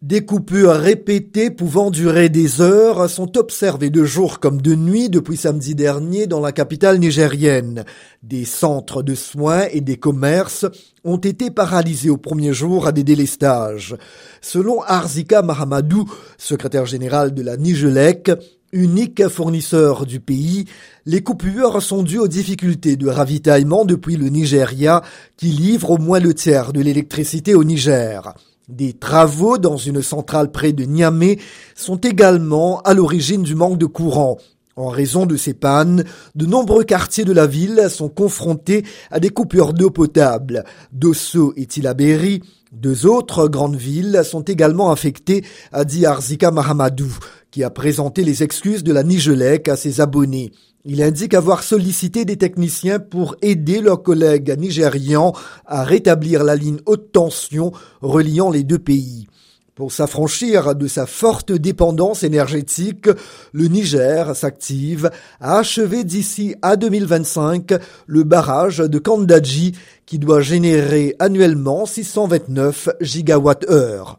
Des coupures répétées pouvant durer des heures sont observées de jour comme de nuit depuis samedi dernier dans la capitale nigérienne. Des centres de soins et des commerces ont été paralysés au premier jour à des délestages. Selon Arzika Mahamadou, secrétaire général de la Nigelec, unique fournisseur du pays, les coupures sont dues aux difficultés de ravitaillement depuis le Nigeria qui livre au moins le tiers de l'électricité au Niger. Des travaux dans une centrale près de Niamey sont également à l'origine du manque de courant. En raison de ces pannes, de nombreux quartiers de la ville sont confrontés à des coupures d'eau potable. Dosso et Tilaberi, deux autres grandes villes, sont également affectées, a dit Arzika Mahamadou, qui a présenté les excuses de la Nigelec à ses abonnés. Il indique avoir sollicité des techniciens pour aider leurs collègues nigérians à rétablir la ligne haute tension reliant les deux pays. Pour s'affranchir de sa forte dépendance énergétique, le Niger s'active à achever d'ici à 2025 le barrage de Kandaji qui doit générer annuellement 629 gigawatts-heure.